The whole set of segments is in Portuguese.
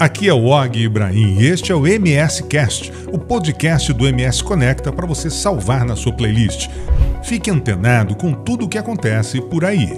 Aqui é o Og Ibrahim e este é o MS Cast, o podcast do MS Conecta para você salvar na sua playlist. Fique antenado com tudo o que acontece por aí.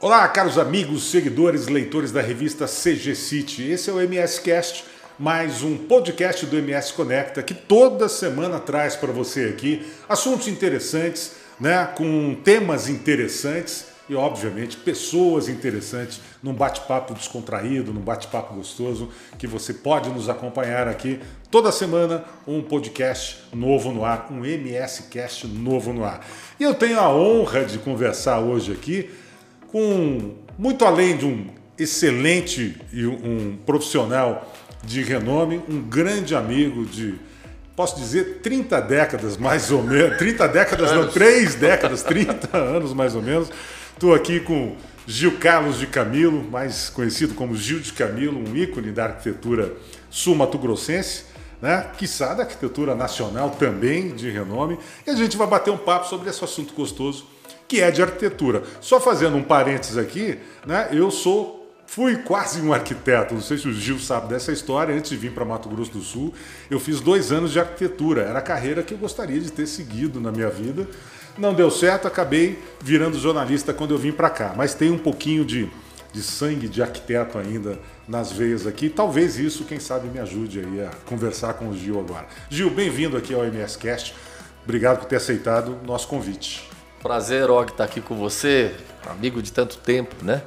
Olá, caros amigos, seguidores, leitores da revista CG City. Esse é o MS Cast, mais um podcast do MS Conecta que toda semana traz para você aqui assuntos interessantes né, com temas interessantes e, obviamente, pessoas interessantes num bate-papo descontraído, num bate-papo gostoso, que você pode nos acompanhar aqui toda semana, um podcast novo no ar, um MS Cast novo no ar. E eu tenho a honra de conversar hoje aqui com, muito além de um excelente e um profissional de renome, um grande amigo de posso dizer, 30 décadas mais ou menos. 30 décadas, não, 3 décadas, 30 anos mais ou menos. Estou aqui com Gil Carlos de Camilo, mais conhecido como Gil de Camilo, um ícone da arquitetura sul-mato-grossense, né? quiçá da arquitetura nacional também de renome. E a gente vai bater um papo sobre esse assunto gostoso que é de arquitetura. Só fazendo um parênteses aqui, né? eu sou Fui quase um arquiteto, não sei se o Gil sabe dessa história. Antes de vir para Mato Grosso do Sul, eu fiz dois anos de arquitetura. Era a carreira que eu gostaria de ter seguido na minha vida. Não deu certo, acabei virando jornalista quando eu vim para cá. Mas tem um pouquinho de, de sangue de arquiteto ainda nas veias aqui. Talvez isso, quem sabe, me ajude aí a conversar com o Gil agora. Gil, bem-vindo aqui ao MS Cast. Obrigado por ter aceitado o nosso convite. Prazer, Og, estar aqui com você, amigo de tanto tempo, né?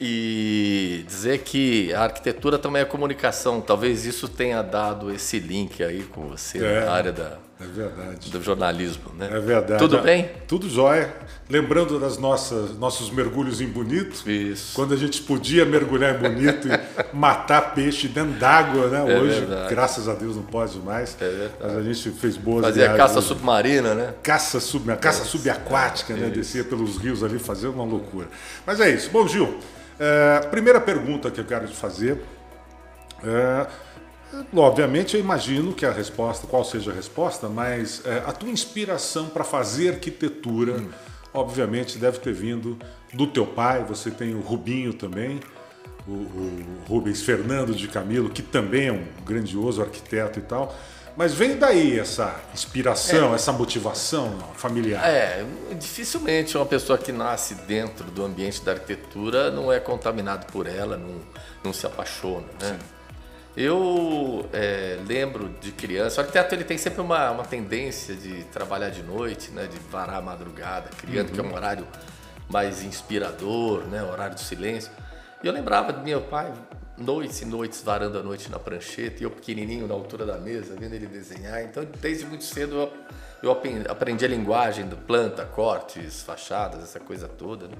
E dizer que a arquitetura também é comunicação. Talvez isso tenha dado esse link aí com você é, na área da, é verdade. do jornalismo. Né? É verdade. Tudo bem? Tudo jóia. Lembrando das nossas nossos mergulhos em Bonito. Isso. Quando a gente podia mergulhar em Bonito e matar peixe dentro d'água, né? É Hoje, verdade. graças a Deus, não pode mais. É verdade. Mas a gente fez boas Fazia viagens. caça submarina, né? Caça, sub, caça subaquática, né? Descia pelos rios ali, fazendo uma loucura. Mas é isso. Bom, Gil, é, primeira pergunta que eu quero te fazer. É, obviamente, eu imagino que a resposta, qual seja a resposta, mas é, a tua inspiração para fazer arquitetura, hum. obviamente, deve ter vindo do teu pai. Você tem o Rubinho também, o, o Rubens Fernando de Camilo, que também é um grandioso arquiteto e tal. Mas vem daí essa inspiração, é, essa motivação familiar? É, dificilmente uma pessoa que nasce dentro do ambiente da arquitetura não é contaminado por ela, não, não se apaixona, né? Sim. Eu é, lembro de criança, o arquiteto ele tem sempre uma, uma tendência de trabalhar de noite, né, de varar a madrugada, criando uhum. que é um horário mais inspirador, né, horário do silêncio. E eu lembrava do meu pai noites e noites varando a noite na prancheta, e eu pequenininho na altura da mesa, vendo ele desenhar. Então, desde muito cedo eu, eu aprendi a linguagem do planta, cortes, fachadas, essa coisa toda. Né?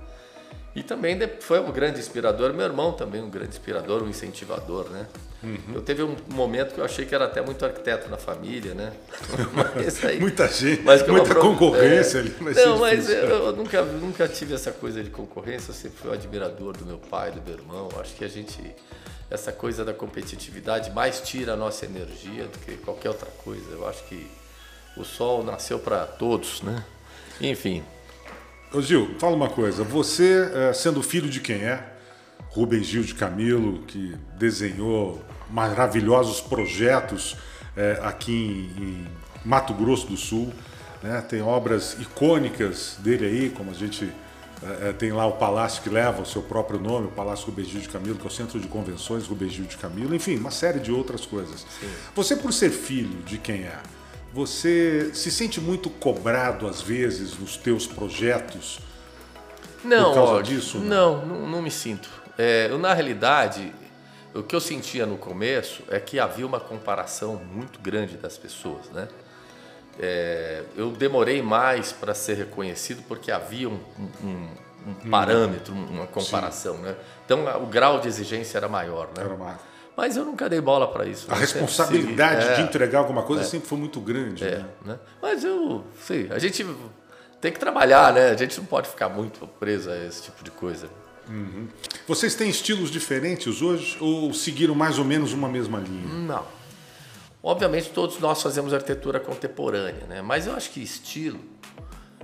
E também foi um grande inspirador, meu irmão também um grande inspirador, um incentivador, né? Uhum. Eu teve um momento que eu achei que era até muito arquiteto na família, né? Aí, muita gente, muita concorrência é, ali. Mas não, mas eu, eu, nunca, nunca tive essa coisa de concorrência, eu sempre fui um admirador do meu pai, do meu irmão. Acho que a gente, essa coisa da competitividade mais tira a nossa energia do que qualquer outra coisa. Eu acho que o sol nasceu para todos, né? Enfim, Ô Gil, fala uma coisa. Você, é, sendo filho de quem é? Rubens Gil de Camilo, que desenhou maravilhosos projetos é, aqui em, em, Mato Grosso do Sul. Né? Tem obras icônicas dele aí, como a gente é, tem lá o palácio que leva o seu próprio nome, o Palácio Rubens Gil de Camilo, que é o Centro de Convenções Rubens Gil de Camilo, enfim, uma série de outras coisas. Sim. Você, por ser filho de quem é, você se sente muito cobrado às vezes nos teus projetos? Não, por causa disso? Não, não, não me sinto. É, eu, na realidade, o que eu sentia no começo é que havia uma comparação muito grande das pessoas, né? É, eu demorei mais para ser reconhecido porque havia um, um, um hum. parâmetro, uma comparação, Sim. né? Então o grau de exigência era maior, né? Era maior. Mas eu nunca dei bola para isso. A né? responsabilidade é, de entregar alguma coisa é, sempre foi muito grande. É, né? né? Mas eu, sei, a gente tem que trabalhar, né? A gente não pode ficar muito preso a esse tipo de coisa. Uhum. Vocês têm estilos diferentes hoje ou seguiram mais ou menos uma mesma linha? Não. Obviamente todos nós fazemos arquitetura contemporânea, né? Mas eu acho que estilo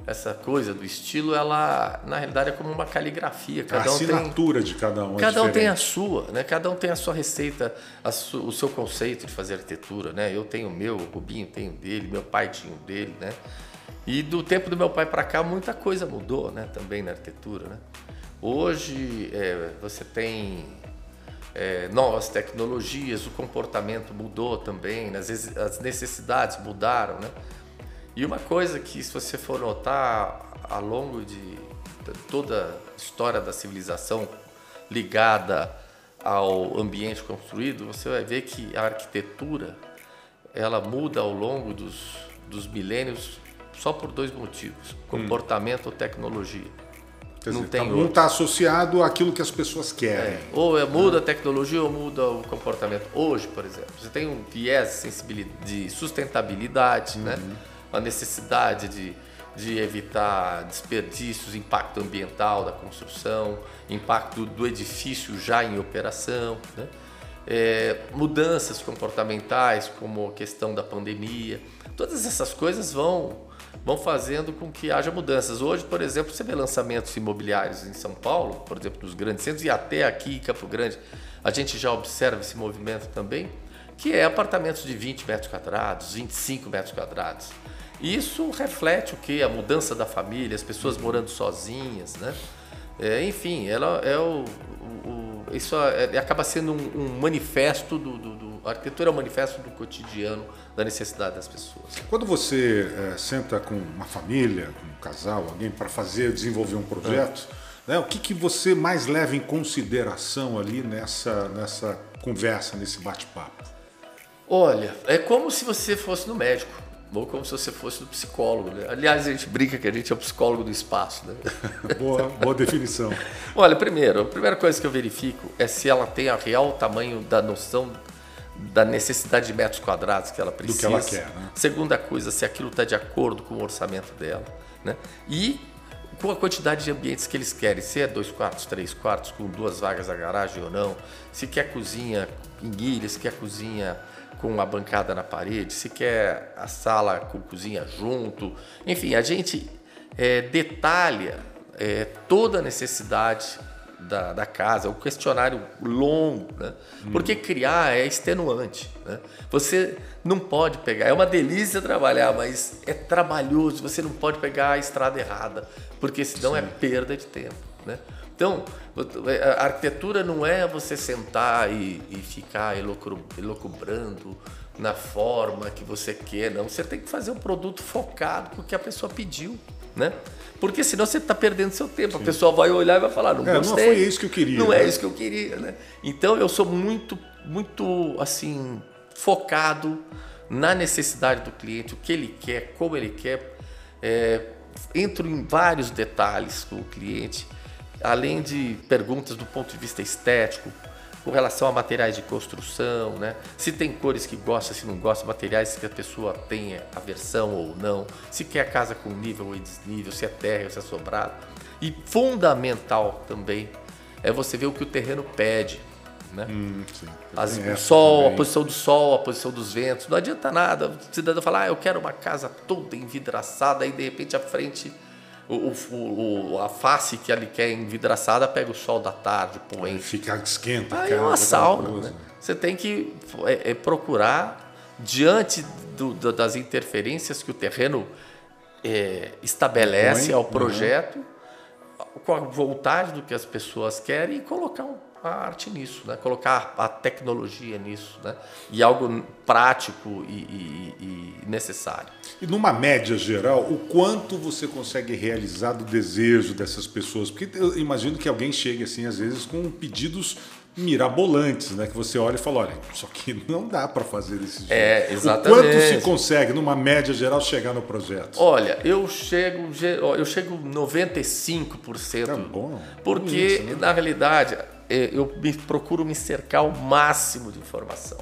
essa coisa do estilo, ela na realidade é como uma caligrafia. Cada a um assinatura tem, de cada um. É cada é um tem a sua, né? Cada um tem a sua receita, a su, o seu conceito de fazer arquitetura, né? Eu tenho o meu, o Rubinho tem o dele, meu pai tinha o dele, né? E do tempo do meu pai para cá muita coisa mudou, né? Também na arquitetura, né? Hoje é, você tem é, novas tecnologias, o comportamento mudou também, né? às vezes as necessidades mudaram, né? E uma coisa que, se você for notar ao longo de toda a história da civilização ligada ao ambiente construído, você vai ver que a arquitetura ela muda ao longo dos, dos milênios só por dois motivos: hum. comportamento hum. ou tecnologia. Quer não dizer, tem um está associado àquilo que as pessoas querem. É, ou é, muda a tecnologia ou muda o comportamento. Hoje, por exemplo, você tem um viés de sustentabilidade, né? uhum. né? A necessidade de, de evitar desperdícios, impacto ambiental da construção, impacto do edifício já em operação, né? é, mudanças comportamentais, como a questão da pandemia. Todas essas coisas vão, vão fazendo com que haja mudanças. Hoje, por exemplo, você vê lançamentos imobiliários em São Paulo, por exemplo, nos grandes centros, e até aqui em Campo Grande, a gente já observa esse movimento também, que é apartamentos de 20 metros quadrados, 25 metros quadrados. Isso reflete o que? A mudança da família, as pessoas morando sozinhas, né? É, enfim, ela é o, o, o isso é, acaba sendo um, um manifesto do, do, do, a arquitetura é um manifesto do cotidiano da necessidade das pessoas. Quando você é, senta com uma família, com um casal, alguém para fazer desenvolver um projeto, é. né, o que, que você mais leva em consideração ali nessa nessa conversa, nesse bate-papo? Olha, é como se você fosse no médico. Ou como se você fosse do psicólogo. Né? Aliás, a gente brinca que a gente é o psicólogo do espaço. Né? boa, boa definição. Olha, primeiro, a primeira coisa que eu verifico é se ela tem a real tamanho da noção da necessidade de metros quadrados que ela precisa. Do que ela quer, né? Segunda coisa, se aquilo está de acordo com o orçamento dela. Né? E com a quantidade de ambientes que eles querem, se é dois quartos, três quartos, com duas vagas na garagem ou não, se quer cozinha em guilha, se quer cozinha com uma bancada na parede, se quer a sala com cozinha junto. Enfim, a gente é, detalha é, toda a necessidade da, da, casa, o questionário longo, né? Hum. Porque criar é extenuante. Né? Você não pode pegar, é uma delícia trabalhar, mas é trabalhoso, você não pode pegar a estrada errada, porque senão é Sim. é perda de tempo. Né? Então, a arquitetura não é você sentar e, e ficar elocubrando na forma que você quer, não. Você tem que fazer um produto focado porque a pessoa pediu, né? Porque senão você está perdendo seu tempo. Sim. A pessoa vai olhar e vai falar, não é, gostei. Não foi isso que eu queria. Não é né? é isso que eu queria, né? Então eu sou muito, muito assim focado na necessidade do cliente, o que ele quer, como ele quer. É, entro em vários detalhes com o cliente além de perguntas do ponto de vista estético, com relação a materiais de construção, né? Se tem cores que gosta, se não gosta, materiais que a pessoa tenha aversão ou não, se quer a casa com nível ou desnível, se é terra ou se é sobrado. E fundamental também é você ver o que o terreno pede. Né? Hum, As, o sol, também. a posição do sol, a posição dos ventos. Não adianta nada o cidadão falar, ah, eu quero uma casa toda envidraçada e de repente a frente o, o, a face que ele quer envidraçada pega o sol da tarde, põe. Fica esquenta. Aí é uma sauna. Né? Você tem que é, é procurar, diante do, do, das interferências que o terreno é, estabelece ao projeto, uhum. com a vontade do que as pessoas querem, e colocar um a arte nisso, né? colocar a tecnologia nisso, né? e algo prático e, e, e, necessário. E numa média geral, o quanto você consegue realizar do desejo dessas pessoas? Porque eu imagino que alguém chegue assim, às vezes, com pedidos mirabolantes, né? Que você olha e fala, olha, isso aqui não dá para fazer desse jeito. É, exatamente. O quanto se consegue, numa média geral, chegar no projeto? Olha, eu chego, eu chego 95%. É bom. Porque, isso, né? na realidade, eu me, procuro me cercar o máximo de informação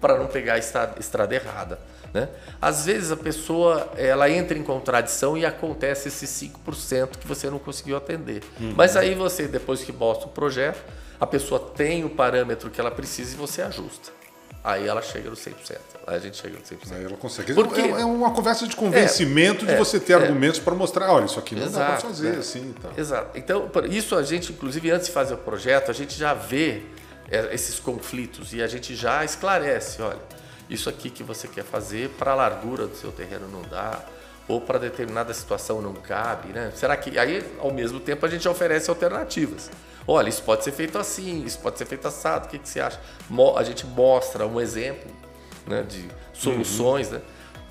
para não pegar a estrada, estrada errada. Né? Às vezes a pessoa ela entra em contradição e acontece esses 5% que você não conseguiu atender. Uhum. Mas aí você, depois que mostra o projeto, a pessoa tem o parâmetro que ela precisa e você ajusta. Aí ela chega no 100%. Aí a gente chega no 100%. Aí ela consegue. Porque- é, é uma conversa de convencimento de é, você ter é. argumentos para mostrar, olha, isso aqui não dá para Exato, fazer né? assim. e tal. Exato. Então, isso a gente, inclusive, antes de fazer o projeto, a gente já vê é, esses conflitos e a gente já esclarece, olha, isso aqui que você quer fazer para a largura do seu terreno não dá, ou para determinada situação não cabe, né? Será que aí, ao mesmo tempo, a gente oferece alternativas? Olha, isso pode ser feito assim, isso pode ser feito assado, o que, que você acha? A gente mostra um exemplo né, de soluções, né?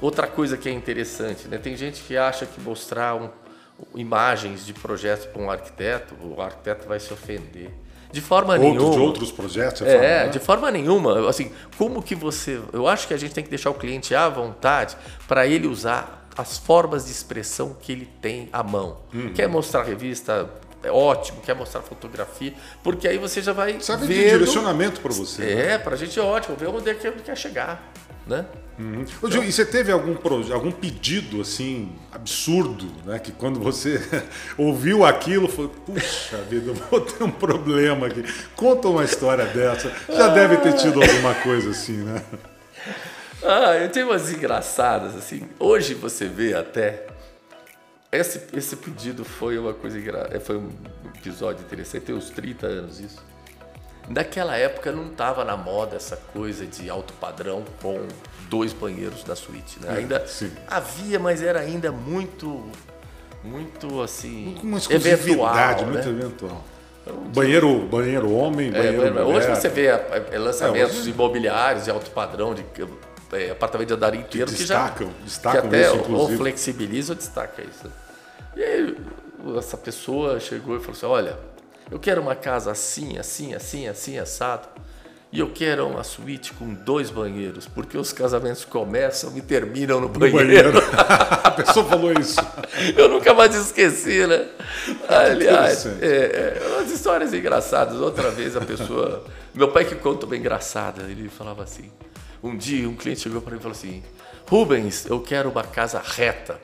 Outra coisa que é interessante, né? Tem gente que acha que mostrar um- imagens de projetos para um arquiteto, o arquiteto vai se ofender. De forma Outros nenhuma. de outros projetos, É, fala, né? de forma nenhuma. Assim, como que você. Eu acho que a gente tem que deixar o cliente à vontade para ele usar as formas de expressão que ele tem à mão. Uhum. Quer mostrar revista? É ótimo, quer mostrar fotografia, porque aí você já vai Serve de vendo. direcionamento para você. né? É, pra gente é ótimo, ver onde é que ele quer chegar, né? Uhum. Ô, Gil, e você teve algum, algum pedido assim absurdo, né? Que quando você ouviu aquilo, falou, puxa vida, eu vou ter um problema aqui. Conta uma história dessa. Já deve ter tido alguma coisa assim, né? Ah, eu tenho umas engraçadas, assim. Hoje você vê até. Esse, esse pedido foi uma coisa engra... foi um episódio interessante, tem uns 30 anos isso. Naquela época não estava na moda essa coisa de alto padrão com dois banheiros na suíte. Né? Ainda sim. havia, mas era ainda muito, muito assim, Uma exclusividade eventual. muito né? eventual. Banheiro, banheiro homem, É, banheiro mas hoje você vê a- a- lançamentos É, hoje- imobiliários de alto padrão, de é, apartamento de andar inteiro, que, já destacam, destacam que até isso, ou flexibiliza ou destaca isso. E aí essa pessoa chegou e falou assim, olha, eu quero uma casa assim, assim, assim, assim, assado, e eu quero uma suíte com dois banheiros, porque os casamentos começam e terminam no No banheiro. banheiro. a pessoa falou isso. Eu nunca mais esqueci, né? Aliás, é, é, umas histórias engraçadas. Outra vez a pessoa. Meu pai que conta uma engraçada, ele falava assim. Um dia um cliente chegou para mim e falou assim: Rubens, eu quero uma casa reta.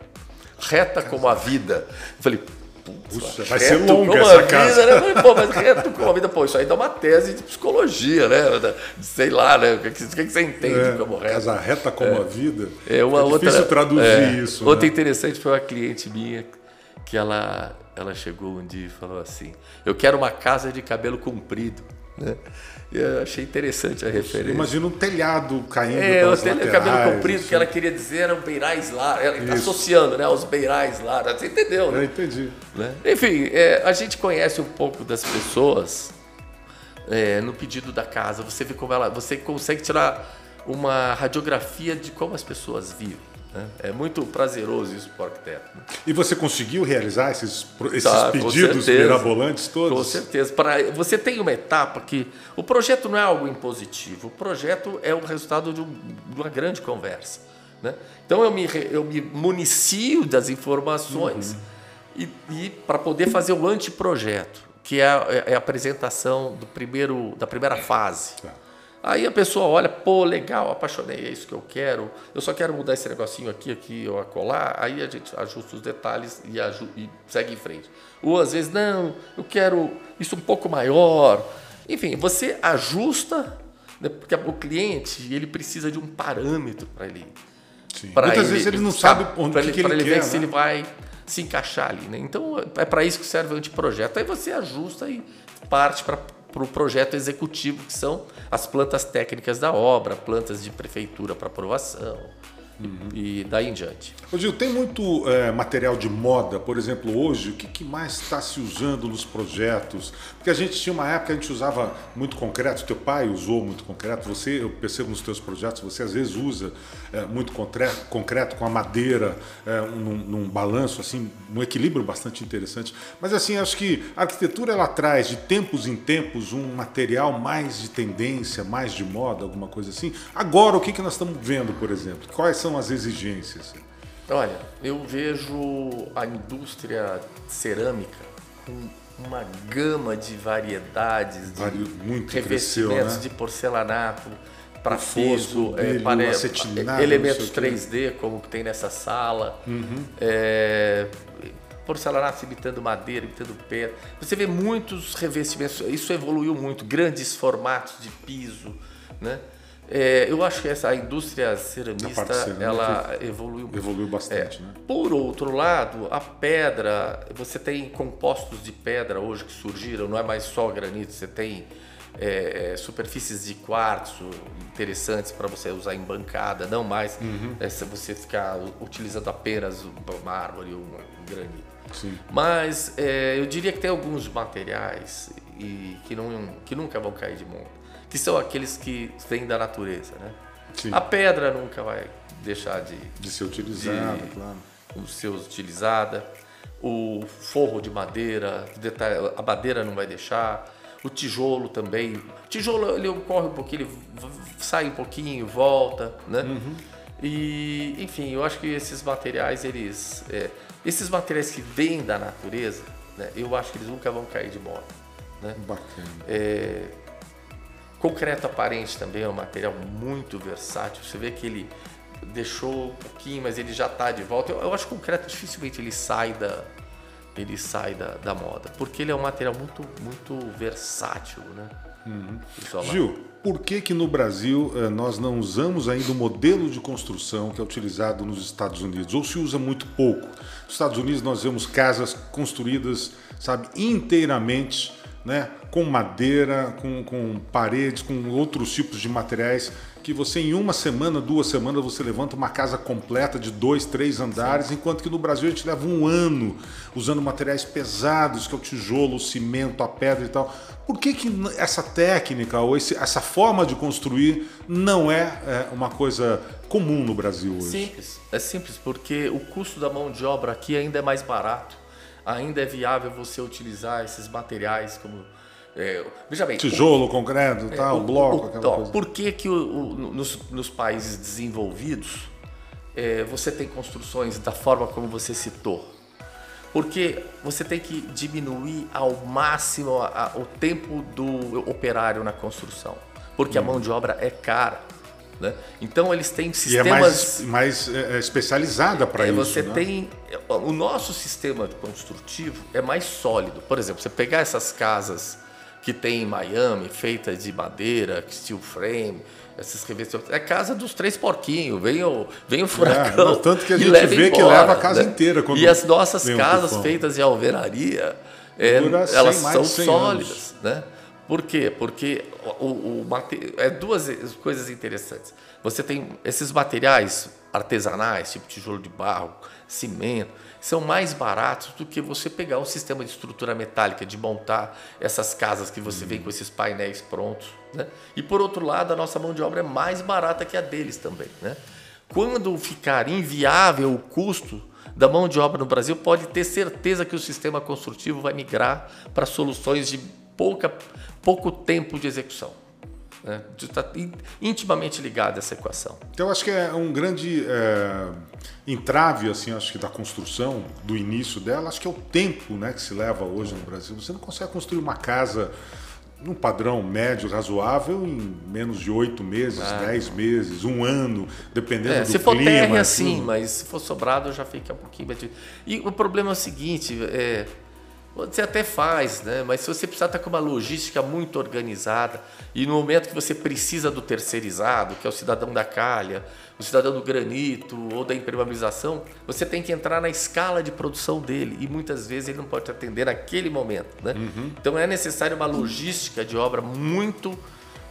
Reta como a vida. Eu falei, putz, Puxa, vai ser longa como essa a vida, casa. né? Falei, pô, mas reto como a vida, pô, isso aí dá uma tese de psicologia, né? Sei lá, né? O que, que- você entende É, como reto? casa reta como a vida. É uma difícil outra, traduzir é, isso. Outra né? interessante foi uma cliente minha que ela, ela chegou um dia e falou assim: Eu quero uma casa de cabelo comprido. Né? Eu achei interessante a referência. Imagina um telhado caindo É, o pelas telha- laterais, cabelo comprido, assim. que ela queria dizer eram beirais largos, ela está associando né, aos beirais largos, você entendeu, Eu né? entendi. né? Enfim, é, a gente conhece um pouco das pessoas é, no pedido da casa. Você vê como ela, você consegue tirar uma radiografia de como as pessoas vivem. Né? É muito prazeroso isso para o arquiteto. né? E você conseguiu realizar esses, esses Tá, pedidos certeza. mirabolantes todos? Com certeza. Para, você tem uma etapa que o projeto não é algo impositivo. O projeto é o resultado de, um- de uma grande conversa. Né? Então eu me, eu me municio das informações Uhum. e, para poder fazer o anteprojeto, que é a, é a apresentação do primeiro, da primeira fase. Tá. Aí a pessoa olha, pô, legal, apaixonei, é isso que eu quero. Eu só quero mudar esse negocinho aqui, aqui ou acolá. Aí a gente ajusta os detalhes e, e segue em frente. Ou às vezes, não, eu quero isso um pouco maior. Enfim, você ajusta, né, porque o cliente ele precisa de um parâmetro para ele. Sim. Muitas vezes ele não sabe onde pra ele, que ele ele quer, ver se né? ele vai se encaixar ali. Né? Então é para isso que serve o anteprojeto. Aí você ajusta e parte para o projeto executivo, que são as plantas técnicas da obra, plantas de prefeitura para aprovação Uhum. e daí em diante. Gil, tem muito é, material de moda, por exemplo, hoje, o que, que mais está se usando nos projetos? Porque a gente tinha uma época a gente usava muito concreto, teu pai usou muito concreto, você, eu percebo nos teus projetos, você às vezes usa é, muito concreto, concreto com a madeira, é, num, num balanço, assim, um equilíbrio bastante interessante. Mas assim, acho que a arquitetura ela traz de tempos em tempos um material mais de tendência, mais de moda, alguma coisa assim. Agora, o que, que nós estamos vendo, por exemplo? Quais são as exigências? Olha, eu vejo a indústria cerâmica com uma gama de variedades de Vari- muito cresceu, revestimentos né? de porcelanato para é, elementos não sei o quê. 3D como tem nessa sala, Uhum. é, porcelanato imitando madeira, imitando pedra. Você vê muitos revestimentos. Isso evoluiu muito, grandes formatos de piso, né? É, eu acho que essa a indústria ceramista ela evoluiu evoluiu bastante, é, né? Por outro lado, a pedra, você tem compostos de pedra hoje que surgiram, não é mais só granito, você tem é, é superfícies de quartzo interessantes para você usar em bancada, não mais uhum. é, você ficar utilizando apenas uma árvore ou um granito. Sim. Mas é, eu diria que tem alguns materiais e que, não, que nunca vão cair de monta que são aqueles que vêm da natureza, né? Sim. A pedra nunca vai deixar de, de ser utilizada, de, claro. Ser utilizada. O forro de madeira, a madeira não vai deixar. O tijolo também. O tijolo ele corre um pouquinho, ele sai um pouquinho, volta, né? Uhum. E, enfim, eu acho que esses materiais, eles, é, esses materiais que vêm da natureza, né, eu acho que eles nunca vão cair de moda. Né? Bacana. É, Concreto aparente também é um material muito versátil. Você vê que ele deixou um pouquinho, mas ele já está de volta. Eu, eu, acho que o concreto dificilmente ele sai da ele sai da, da moda, porque ele é um material muito muito versátil, né? Uhum. Gil, por que que no Brasil eh, nós não usamos ainda o modelo de construção que é utilizado nos Estados Unidos? Ou se usa muito pouco? Nos Estados Unidos nós vemos casas construídas, sabe, inteiramente né, com madeira, com, com paredes, com outros tipos de materiais que você em uma semana, duas semanas você levanta uma casa completa de dois, três andares, Sim. enquanto que no Brasil a gente leva um ano usando materiais pesados, que é o tijolo, o cimento, a pedra e tal. Por que, que essa técnica ou esse, essa forma de construir não é, é uma coisa comum no Brasil hoje? Simples, é simples, porque o custo da mão de obra aqui ainda é mais barato ainda é viável você utilizar esses materiais como é, veja bem, tijolo, o, concreto, é, tal, o, bloco, o, aquela ó, coisa. Por que, que nos, nos, países desenvolvidos é, você tem construções da forma como você citou? Porque você tem que diminuir ao máximo a, a, o tempo do operário na construção, porque hum. a mão de obra é cara. Né? Então eles têm sistemas e é mais, mais é, é especializada para é, isso. Você né? tem o nosso sistema construtivo é mais sólido. Por exemplo, você pegar essas casas que tem em Miami, feitas de madeira, steel frame, essas revestimentos, é casa dos três porquinhos. Vem o, vem o furacão. É, tanto que a gente vê embora, que leva a casa né? inteira. e as nossas casas feitas de alvenaria, é, elas são sólidas, anos. né? Por quê? Porque o, o, é duas coisas interessantes. Você tem esses materiais artesanais, tipo tijolo de barro, cimento, são mais baratos do que você pegar um sistema de estrutura metálica, de montar essas casas que você vê com esses painéis prontos. Né? E por outro lado, a nossa mão de obra é mais barata que a deles também. Né? Quando ficar inviável o custo da mão de obra no Brasil, pode ter certeza que o sistema construtivo vai migrar para soluções de pouca pouco tempo de execução. Né? Está intimamente ligado a essa equação. Então, eu acho que é um grande é, entrave, assim, acho que da construção, do início dela, acho que é o tempo né, que se leva hoje no Brasil. Você não consegue construir uma casa num padrão médio razoável em menos de oito meses, ah. dez meses, um ano, dependendo é, do se clima. Se for terra, assim, mas se for sobrado já fica um pouquinho mais... E o problema é o seguinte, é, você até faz, né? mas se você precisar estar com uma logística muito organizada e no momento que você precisa do terceirizado, que é o cidadão da calha, o cidadão do granito ou da impermeabilização, você tem que entrar na escala de produção dele e muitas vezes ele não pode te atender naquele momento. Né? Uhum. Então é necessário uma logística de obra muito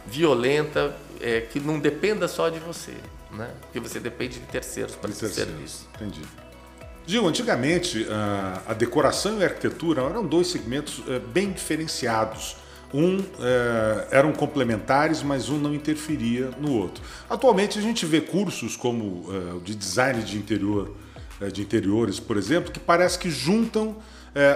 violenta é, que não dependa só de você, né? porque você depende de terceiros para esse serviço. Entendi. Gil, antigamente a decoração e a arquitetura eram dois segmentos eh, bem diferenciados. Um eh, eram complementares, mas um não interferia no outro. Atualmente a gente vê cursos como eh, o de design de interior, de interiores, por exemplo, que parece que juntam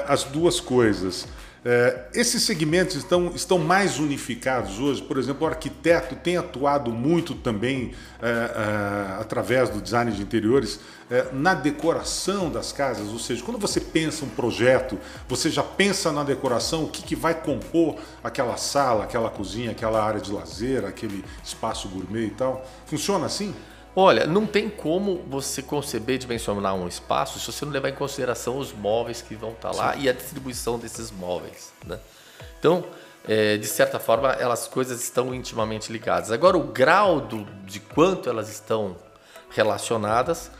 as duas coisas. É, esses segmentos estão, estão mais unificados hoje. Por exemplo, o arquiteto tem atuado muito também é, é, através do design de interiores é, na decoração das casas. Ou seja, quando você pensa um projeto, você já pensa na decoração, o que, que vai compor aquela sala, aquela cozinha, aquela área de lazer, aquele espaço gourmet e tal. Funciona assim? Olha, não tem como você conceber dimensionar um espaço se você não levar em consideração os móveis que vão estar lá Sim. e a distribuição desses móveis. Né? Então, é, de certa forma, elas coisas estão intimamente ligadas. Agora, o grau do, de quanto elas estão relacionadas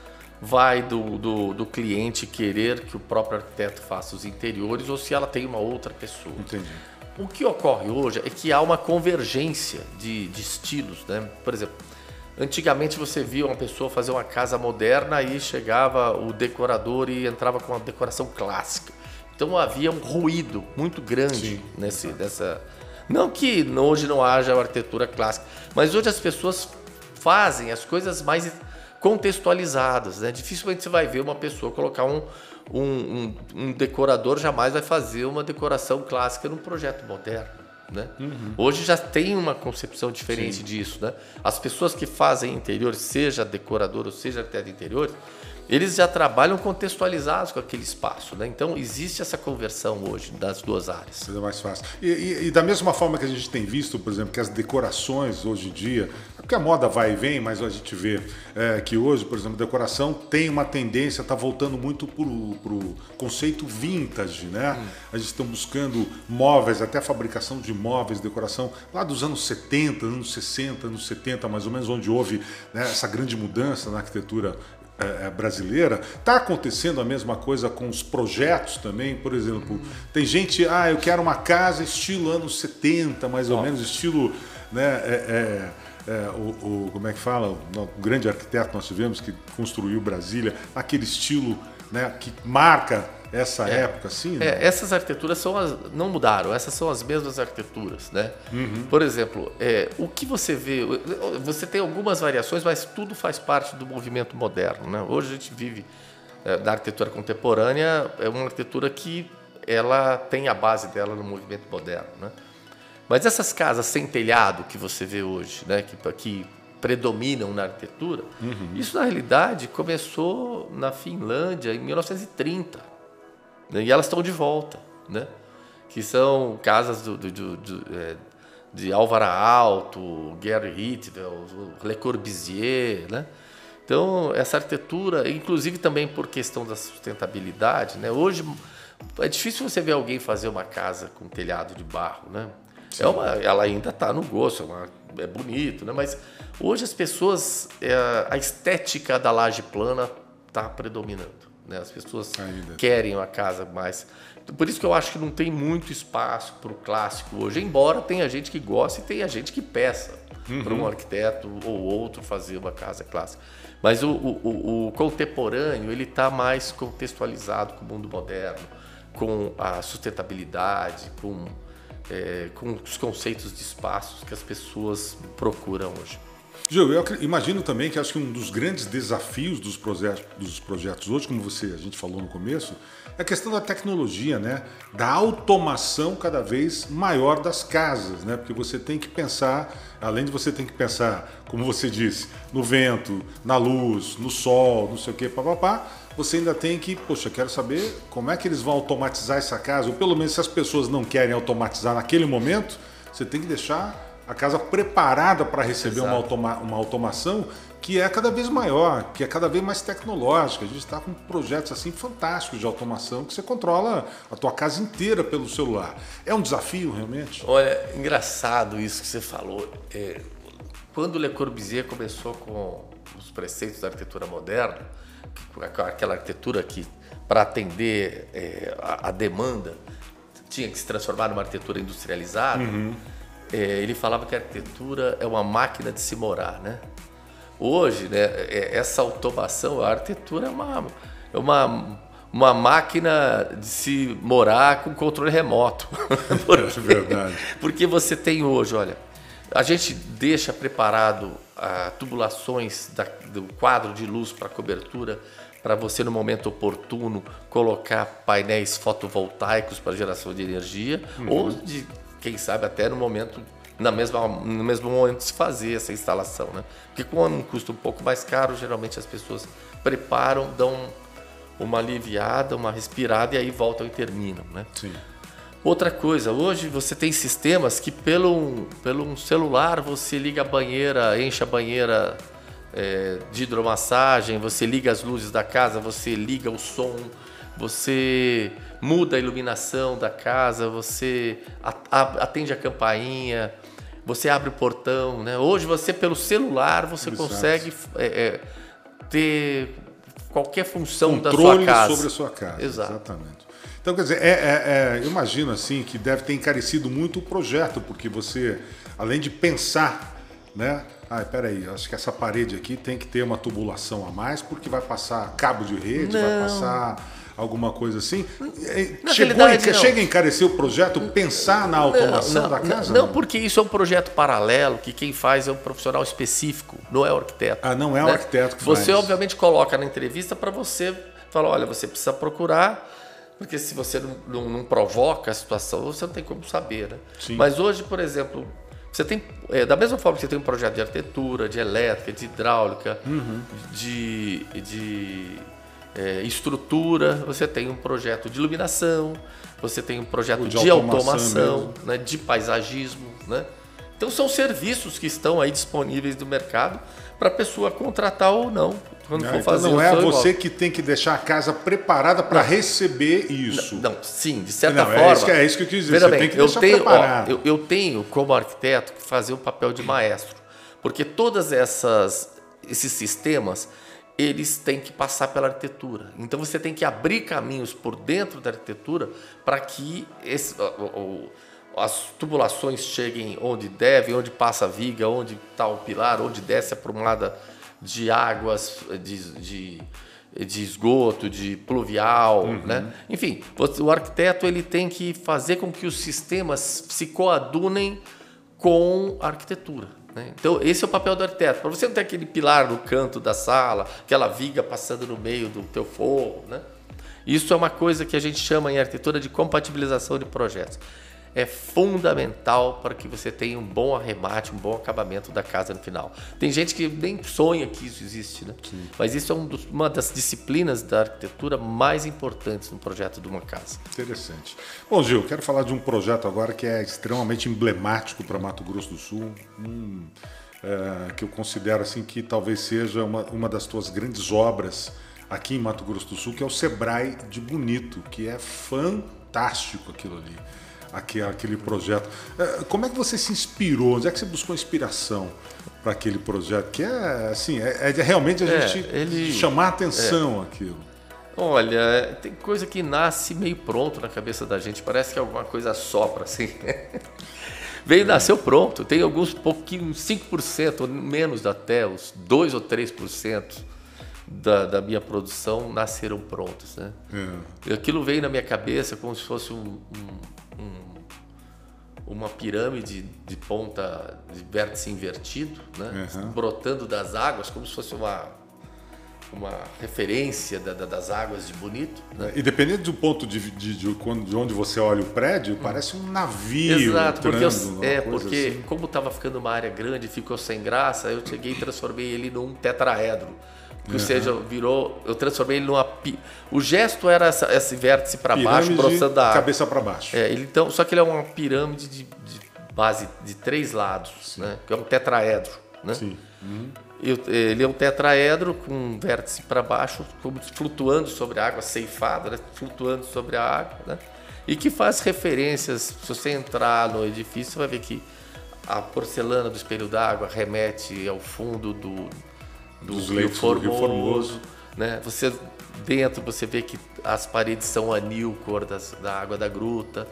vai do, do, do, cliente querer que o próprio arquiteto faça os interiores ou se ela tem uma outra pessoa. Entendi. O que ocorre hoje é que há uma convergência de, de estilos. Né? Por exemplo, antigamente você via uma pessoa fazer uma casa moderna e chegava o decorador e entrava com uma decoração clássica. Então havia um ruído muito grande Sim, nesse, nessa. Não que hoje não haja arquitetura clássica, mas hoje as pessoas fazem as coisas mais contextualizadas. Né? Dificilmente você vai ver uma pessoa colocar um, um, um, um decorador, jamais vai fazer uma decoração clássica num projeto moderno. Né? Uhum. Hoje já tem uma concepção diferente Sim. disso. Né? As pessoas que fazem interiores, seja decorador ou seja arquiteto de interiores, eles já trabalham contextualizados com aquele espaço. Né? Então, existe essa conversão hoje das duas áreas. É mais fácil. E, e, e, da mesma forma que a gente tem visto, por exemplo, que as decorações hoje em dia, porque a moda vai e vem, mas a gente vê é, que hoje, por exemplo, a decoração tem uma tendência, está voltando muito para o conceito vintage. Né? Hum. A gente está buscando móveis, até fabricação de móveis, decoração, lá dos anos 70, anos 60, anos 70, mais ou menos, onde houve né, essa grande mudança na arquitetura é, é, brasileira, está acontecendo a mesma coisa com os projetos também. Por exemplo, tem gente, ah, eu quero uma casa estilo anos 70, mais ou menos, estilo. Né, é, é, é, o, o, como é que fala? O, o grande arquiteto nós tivemos que construiu Brasília, aquele estilo né, que marca essa é, época, assim? Né? É, essas arquiteturas são as, não mudaram, essas são as mesmas arquiteturas, né? Uhum. Por exemplo, é, o que você vê, você tem algumas variações, mas tudo faz parte do movimento moderno, né? Hoje a gente vive é, da arquitetura contemporânea, é uma arquitetura que ela tem a base dela no movimento moderno, né? Mas essas casas sem telhado que você vê hoje, né, que, que predominam na arquitetura, uhum. isso na realidade começou na Finlândia em 1930. Né? E elas estão de volta, né? que são casas do, do, do, do é, de Álvaro Alto, Gary Hitwell, Le Corbusier, né? Então, essa arquitetura, inclusive também por questão da sustentabilidade, né? Hoje é difícil você ver alguém fazer uma casa com telhado de barro, né? É uma, ela ainda está no gosto, é, uma, é, bonito, né? Mas hoje as pessoas, é, a estética da laje plana está predominando. Né? As pessoas Ainda. querem uma casa mais. Por isso que eu acho que não tem muito espaço para o clássico hoje, embora tenha gente que gosta e tenha gente que peça uhum. para um arquiteto ou outro fazer uma casa clássica. Mas o, o, o contemporâneo ele está mais contextualizado com o mundo moderno, com a sustentabilidade, com, é, com os conceitos de espaços que as pessoas procuram hoje. Gil, eu imagino também que acho que um dos grandes desafios dos projetos, dos projetos hoje, como você a gente falou no começo, é a questão da tecnologia, né? Da automação cada vez maior das casas, né? Porque você tem que pensar, além de você ter que pensar, como você disse, no vento, na luz, no sol, não sei o que, papapá, você ainda tem que, poxa, quero saber como é que eles vão automatizar essa casa, ou pelo menos se as pessoas não querem automatizar naquele momento, você tem que deixar a casa preparada para receber uma, automa uma automação que é cada vez maior, que é cada vez mais tecnológica. A gente está com projetos assim fantásticos de automação que você controla a tua casa inteira pelo celular. É um desafio realmente? Olha, engraçado isso que você falou. É, quando Le Corbusier começou com os preceitos da arquitetura moderna, aquela arquitetura que para atender é, a, a, demanda tinha que se transformar numa arquitetura industrializada. Uhum é, ele falava que a arquitetura é uma máquina de se morar, né? Hoje, né, é, essa automação, a arquitetura é uma, é uma, uma máquina de se morar com controle remoto. porque, é verdade. Porque você tem hoje, olha, a gente deixa preparado a tubulações da, do quadro de luz para cobertura para você no momento oportuno colocar painéis fotovoltaicos para geração de energia uhum. ou de quem sabe até no momento na mesma, no mesmo momento se fazer essa instalação, né? Porque com um custo um pouco mais caro, geralmente as pessoas preparam, dão uma aliviada, uma respirada e aí voltam e terminam, né? Sim. Outra coisa, hoje você tem sistemas que pelo, pelo um celular você liga a banheira, enche a banheira é, de hidromassagem, você liga as luzes da casa, você liga o som, você muda a iluminação da casa, você atende a campainha, você abre o portão, né? Hoje você pelo celular você Exato. consegue é, é, ter qualquer função Controle da sua casa. sobre a sua casa. Exato. Exatamente. Então, quer dizer, é, é, é, eu imagino assim que deve ter encarecido muito o projeto, porque você, além de pensar, né? Ah, peraí, acho que essa parede aqui tem que ter uma tubulação a mais, porque vai passar cabo de rede, Não. vai passar alguma coisa assim. Na Chegou a, chega a encarecer o projeto, pensar na automação não, não, da casa? Não, não, porque isso é um projeto paralelo, que quem faz é um profissional específico, não é o arquiteto. Ah, não é o né? arquiteto que Você, faz. obviamente, coloca na entrevista para você falar, olha, você precisa procurar, porque se você não, não, não, provoca a situação, você não tem como saber. Né? Mas hoje, por exemplo, você tem, é, da mesma forma que você tem um projeto de arquitetura, de elétrica, de hidráulica, uhum. de, de é, estrutura, você tem um projeto de iluminação, você tem um projeto de, de, automação, automação né, de paisagismo. Né? Então são serviços que estão aí disponíveis no mercado para a pessoa contratar ou não. Quando for então fazer não é você que tem que deixar a casa preparada para receber isso. Não, não, sim, de certa não, forma. É isso, que, é isso que eu quis dizer. Você bem, tem que eu deixar tenho, preparado. Ó, eu, eu tenho, como arquiteto, que fazer o papel de maestro. Porque todas essas esses sistemas eles têm que passar pela arquitetura. Então você tem que abrir caminhos por dentro da arquitetura para que esse, as tubulações cheguem onde deve, onde passa a viga, onde está o pilar, onde desce a prumada de águas, de, de, de esgoto, de pluvial, uhum. né? Enfim, o arquiteto ele tem que fazer com que os sistemas se coadunem com a arquitetura. Né? Então, esse é o papel do arquiteto. Para você não ter aquele pilar no canto da sala, aquela viga passando no meio do teu forro. Né? Isso é uma coisa que a gente chama em arquitetura de compatibilização de projetos. É fundamental para que você tenha um bom arremate, um bom acabamento da casa no final. Tem gente que nem sonha que isso existe, né? Mas isso é um dos, uma das disciplinas da arquitetura mais importantes no projeto de uma casa. Interessante. Bom, Gil, quero falar de um projeto agora que é extremamente emblemático para Mato Grosso do Sul. É, que eu considero assim que talvez seja uma, uma das tuas grandes obras aqui em Mato Grosso do Sul, que é o Sebrae de Bonito, que é fantástico aquilo ali aquele, projeto. É, como é que você se inspirou? Onde é que você buscou inspiração para aquele projeto? Que é assim, é, é realmente a é, gente ele, chamar atenção é. aquilo. Olha, tem coisa que nasce meio pronto na cabeça da gente, parece que alguma coisa sopra assim. Veio, nasceu pronto. Tem alguns pouquinho, 5% ou menos até, os 2 ou 3% da, da minha produção nasceram prontos. Né? É. Aquilo veio na minha cabeça como se fosse um, um uma pirâmide de ponta de vértice invertido, né? Uhum. brotando das águas, como se fosse uma, uma referência da, da, das águas de Bonito. Né? E dependendo do ponto de, de, de, de, onde você olha o prédio, hum. parece um navio. Exato, porque, eu, é, porque assim. como estava ficando uma área grande, ficou sem graça, eu cheguei e transformei ele num tetraedro. Ou uhum. seja, virou. Eu transformei ele numa. O gesto era essa, esse vértice para baixo, broçando da Cabeça para baixo. É, ele, então, só que ele é uma pirâmide de, de base de três lados, né? Que é um tetraedro. Né? Sim. Uhum. Ele é um tetraedro com um vértice para baixo, flutuando sobre a água, ceifado, né? flutuando sobre a água, né? E que faz referências. Se você entrar no edifício, você vai ver que a porcelana do espelho d'água remete ao fundo do, do Dos Rio Formoso, do Rio Formoso. Né? Você dentro você vê que as paredes são anil cor das, da água da gruta.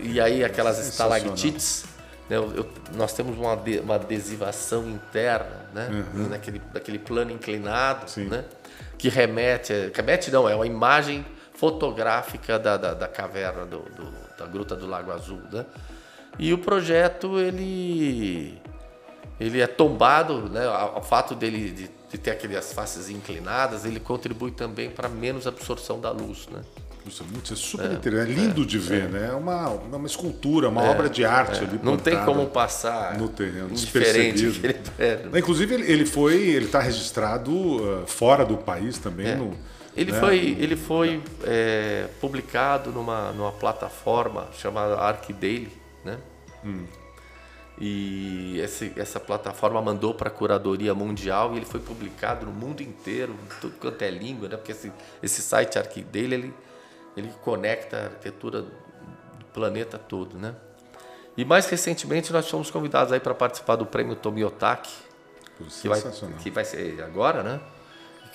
E aí aquelas estalactites. Né? Eu, eu, nós temos uma, de, uma adesivação interna, né? Uhum. Naquele, naquele plano inclinado, né? que remete, remete não, é uma imagem fotográfica da, da, da caverna do, do, da gruta do Lago Azul, né? E o projeto ele ele é tombado, né? O fato dele de de ter aquelas faces inclinadas, ele contribui também para menos absorção da luz, né? Isso é, muito, é super é, interessante, é lindo é, de ver, é. né? É uma, uma escultura, uma é, obra de arte ali. Não tem como passar no terreno. Ele, Inclusive ele foi, ele está registrado uh, fora do país também. No, ele, né? foi, ele foi publicado numa, numa plataforma chamada ArcDaily, né? Hum. E esse, essa plataforma mandou para a curadoria mundial e ele foi publicado no mundo inteiro, em tudo quanto é língua, né? Porque esse, esse site aqui dele, ele, ele conecta a arquitetura do planeta todo, né? E mais recentemente nós fomos convidados aí para participar do prêmio Tomiotaki, que vai, que vai ser agora, né?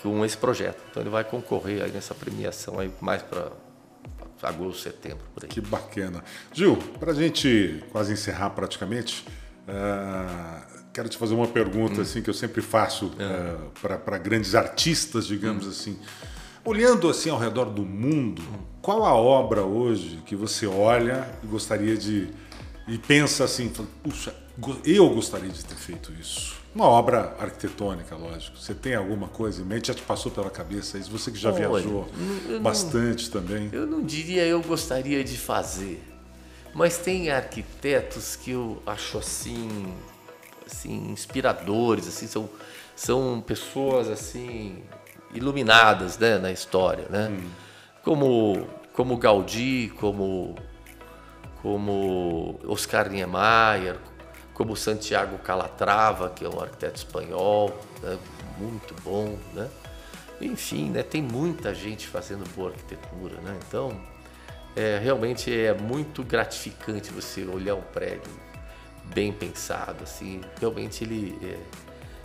Com esse projeto. Então ele vai concorrer aí nessa premiação aí mais para agosto, setembro, por aí. Que bacana. Gil, para a gente quase encerrar praticamente, uh, quero te fazer uma pergunta hum. assim que eu sempre faço uh, para grandes artistas, digamos hum. assim. Olhando assim ao redor do mundo, hum. qual a obra hoje que você olha e gostaria de e pensa assim, puxa, eu gostaria de ter feito isso? Uma obra arquitetônica, lógico. Você tem alguma coisa em mente? Já te passou pela cabeça isso? Você que já Olha, viajou bastante não, também. Eu não diria eu gostaria de fazer, mas tem arquitetos que eu acho assim, assim inspiradores, assim são são pessoas assim iluminadas, né, na história, né? Hum. Como como Gaudí, como como Oscar Niemeyer, como Santiago Calatrava, que é um arquiteto espanhol, né? muito bom, né? Enfim, né? tem muita gente fazendo boa arquitetura, né? Então, é, realmente é muito gratificante você olhar um prédio bem pensado, assim. Realmente ele,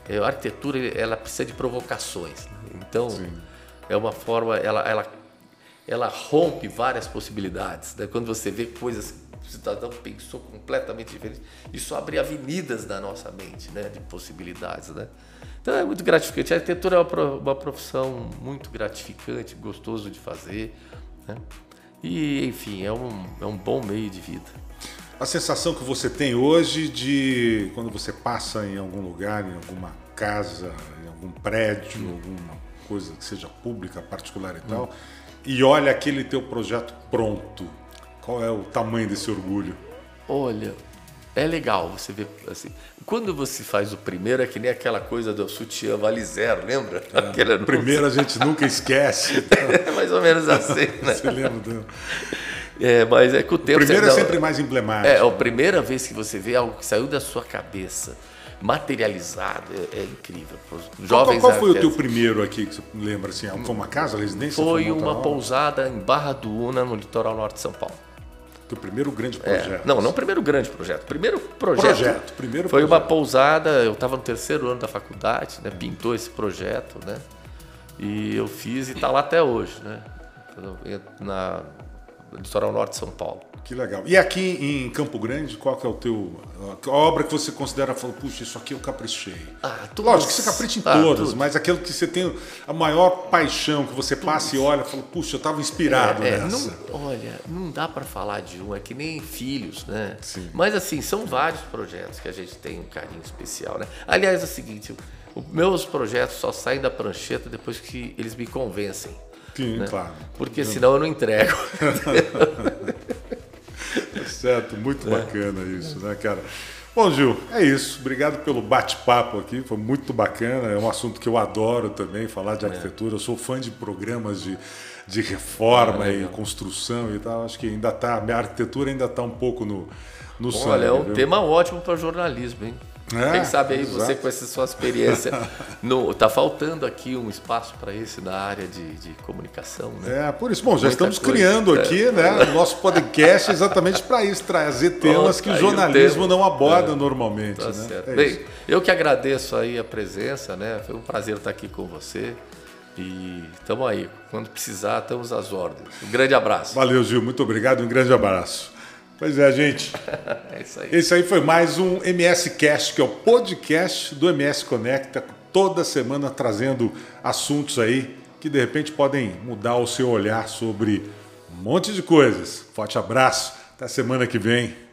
é, é, a arquitetura ela precisa de provocações. Né? Então, Sim. é uma forma, ela, ela, ela rompe várias possibilidades. Né? Quando você vê coisas cidadão pensou completamente diferente. Isso abre avenidas na nossa mente, né, de possibilidades, né? Então é muito gratificante. A arquitetura é uma profissão muito gratificante, gostoso de fazer, né? E, enfim, é um, é um bom meio de vida. A sensação que você tem hoje de quando você passa em algum lugar, em alguma casa, em algum prédio, hum. alguma coisa que seja pública, particular e hum. tal, e olha aquele teu projeto pronto, qual é o tamanho desse orgulho? Olha, é legal você ver assim. Quando você faz o primeiro, é que nem aquela coisa do sutiã vale zero, lembra? É, o primeiro a gente nunca esquece. é mais ou menos assim, né? Você lembra do... É, mas é que o tempo. O primeiro é sempre mais emblemático. É, a primeira vez que você vê algo que saiu da sua cabeça materializado, é, é incrível. Jovens qual, qual foi o teu primeiro aqui que você lembra? Assim, foi uma casa, residência? Foi uma pousada em Barra do Una, no litoral norte de São Paulo. Do primeiro grande é. projeto. É, não, não o primeiro grande projeto. Primeiro projeto. Projeto, primeiro Foi projeto. uma pousada, eu estava no terceiro ano da faculdade, né? Pintou esse projeto, né? E eu fiz e está lá até hoje, né? Na litoral norte de São Paulo. Que legal. E aqui em Campo Grande, qual que é o teu a obra que você considera, falou, puxa, isso aqui eu caprichei? Ah, Lógico que você capricha em ah, todas, tudo. mas aquilo que você tem a maior paixão, que você passa e olha, fala, puxa, eu estava inspirado é, é, nessa. Não, olha, não dá para falar de um, é que nem filhos, né? Sim. Mas assim, são vários projetos que a gente tem um carinho especial, né? Aliás, é o seguinte, os meus projetos só saem da prancheta depois que eles me convencem. Sim, né? claro. Porque senão eu não entrego. certo, muito é. bacana isso, né, cara? Bom, Gil, é isso. Obrigado pelo bate-papo aqui, foi muito bacana. É um assunto que eu adoro também, falar de é. arquitetura. Eu sou fã de programas de, de reforma ah, e construção e tal. Acho que ainda está, a minha arquitetura ainda está um pouco no, no sangue. Olha, é um viu? tema ótimo para jornalismo, hein? É, Quem sabe aí exato. você com essa sua experiência. no, tá faltando aqui um espaço para isso na área de, de, comunicação. Né? É, por isso. Bom, já Muita estamos coisa. criando é. aqui né, o nosso podcast exatamente para isso, trazer temas que o jornalismo o não aborda é. normalmente. Tá né? É Bem, eu que agradeço aí a presença, né? Foi um prazer estar aqui com você. E estamos aí. Quando precisar, estamos às ordens. Um grande abraço. Valeu, Gil. Muito obrigado. Um grande abraço. Pois é, gente. é isso aí. Esse aí foi mais um MS Cast, que é o podcast do MS Conecta, toda semana trazendo assuntos aí que de repente podem mudar o seu olhar sobre um monte de coisas. Forte abraço, até semana que vem.